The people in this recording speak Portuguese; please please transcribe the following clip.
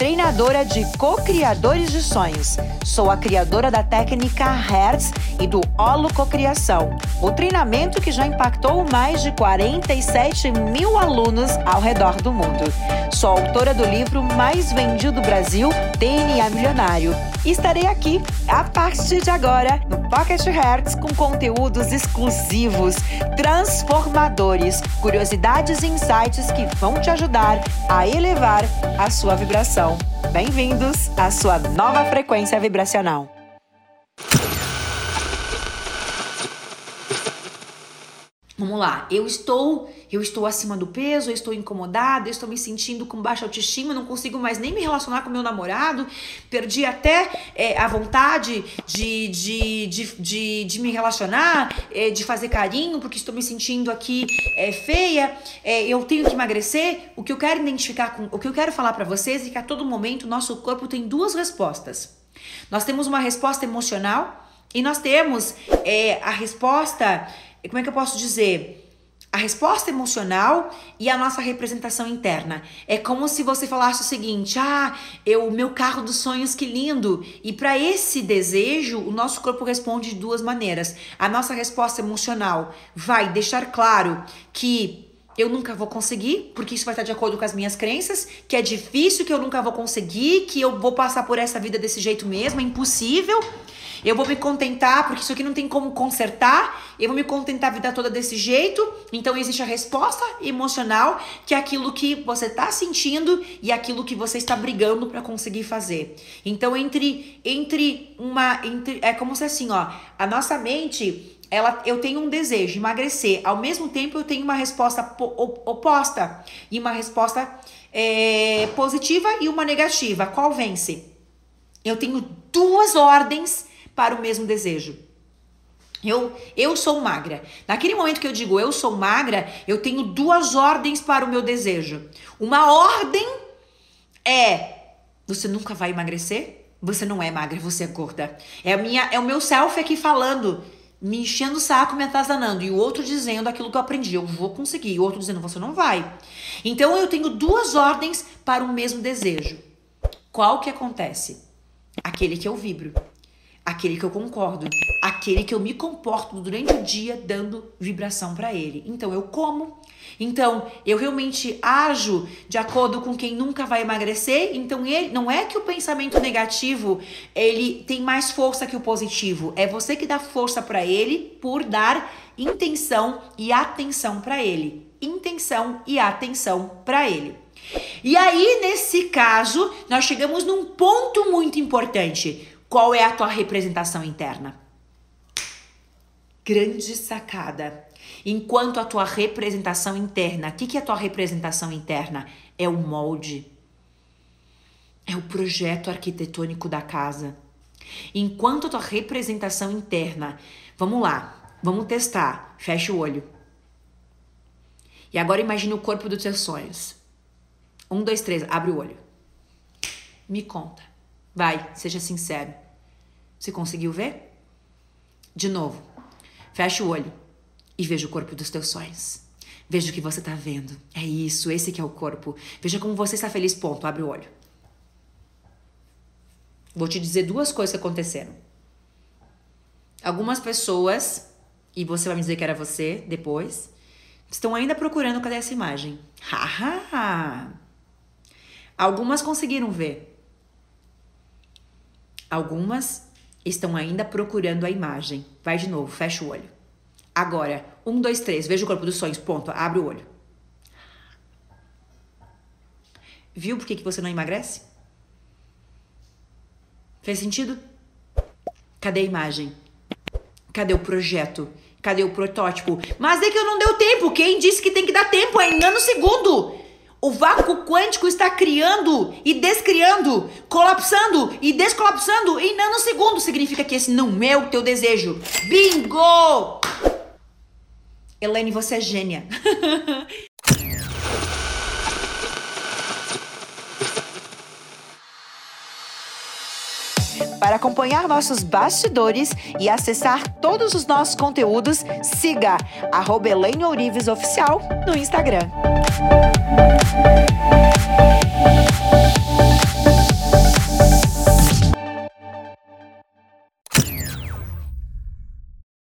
treinadora de co-criadores de sonhos. Sou a criadora da técnica Hertz e do Holo Cocriação, o treinamento que já impactou mais de 47 mil alunos ao redor do mundo. Sou autora do livro mais vendido do Brasil, DNA Milionário estarei aqui a partir de agora no Pocket Hertz com conteúdos exclusivos, transformadores, curiosidades e insights que vão te ajudar a elevar a sua vibração. Bem-vindos à sua nova frequência vibracional. Vamos lá, eu estou, eu estou acima do peso, eu estou incomodada, eu estou me sentindo com baixa autoestima, não consigo mais nem me relacionar com meu namorado, perdi até é, a vontade de, de, de, de, de me relacionar, é, de fazer carinho, porque estou me sentindo aqui é, feia, é, eu tenho que emagrecer. O que eu quero identificar, com, o que eu quero falar para vocês é que a todo momento nosso corpo tem duas respostas. Nós temos uma resposta emocional e nós temos é, a resposta como é que eu posso dizer? A resposta emocional e a nossa representação interna. É como se você falasse o seguinte: "Ah, eu meu carro dos sonhos, que lindo". E para esse desejo, o nosso corpo responde de duas maneiras. A nossa resposta emocional vai deixar claro que eu nunca vou conseguir, porque isso vai estar de acordo com as minhas crenças, que é difícil, que eu nunca vou conseguir, que eu vou passar por essa vida desse jeito mesmo, é impossível. Eu vou me contentar, porque isso aqui não tem como consertar. Eu vou me contentar a vida toda desse jeito. Então existe a resposta emocional, que é aquilo que você está sentindo e aquilo que você está brigando para conseguir fazer. Então entre entre uma entre, é como se assim, ó, a nossa mente ela, eu tenho um desejo de emagrecer, ao mesmo tempo eu tenho uma resposta oposta e uma resposta é, positiva e uma negativa. Qual vence? Eu tenho duas ordens para o mesmo desejo. Eu, eu sou magra. Naquele momento que eu digo eu sou magra, eu tenho duas ordens para o meu desejo. Uma ordem é você nunca vai emagrecer, você não é magra, você é gorda. É a minha, é o meu self aqui falando, me enchendo o saco, me atazanando, e o outro dizendo aquilo que eu aprendi, eu vou conseguir, e o outro dizendo você não vai. Então eu tenho duas ordens para o mesmo desejo. Qual que acontece? Aquele que eu vibro aquele que eu concordo, aquele que eu me comporto durante o dia dando vibração para ele. Então eu como, então eu realmente ajo de acordo com quem nunca vai emagrecer. Então ele não é que o pensamento negativo ele tem mais força que o positivo, é você que dá força para ele por dar intenção e atenção para ele. Intenção e atenção para ele. E aí, nesse caso, nós chegamos num ponto muito importante. Qual é a tua representação interna? Grande sacada. Enquanto a tua representação interna, o que, que é a tua representação interna? É o molde, é o projeto arquitetônico da casa. Enquanto a tua representação interna, vamos lá, vamos testar. Fecha o olho. E agora imagine o corpo dos teus sonhos. Um, dois, três, abre o olho. Me conta. Vai, seja sincero. Você conseguiu ver? De novo, fecha o olho e veja o corpo dos teus sonhos. Veja o que você está vendo. É isso, esse que é o corpo. Veja como você está feliz, ponto. Abre o olho. Vou te dizer duas coisas que aconteceram. Algumas pessoas, e você vai me dizer que era você depois, estão ainda procurando cadê essa imagem. Haha! Algumas conseguiram ver. Algumas estão ainda procurando a imagem. Vai de novo, fecha o olho. Agora, um, dois, três, veja o corpo dos sonhos, ponto, abre o olho. Viu por que, que você não emagrece? Fez sentido? Cadê a imagem? Cadê o projeto? Cadê o protótipo? Mas é que eu não deu tempo. Quem disse que tem que dar tempo? É em nanosegundo. O vácuo quântico está criando e descriando, colapsando e descolapsando em nanosegundos. Significa que esse não é o teu desejo. Bingo! Elaine, você é gênia. Para acompanhar nossos bastidores e acessar todos os nossos conteúdos, siga Elaine Oficial no Instagram.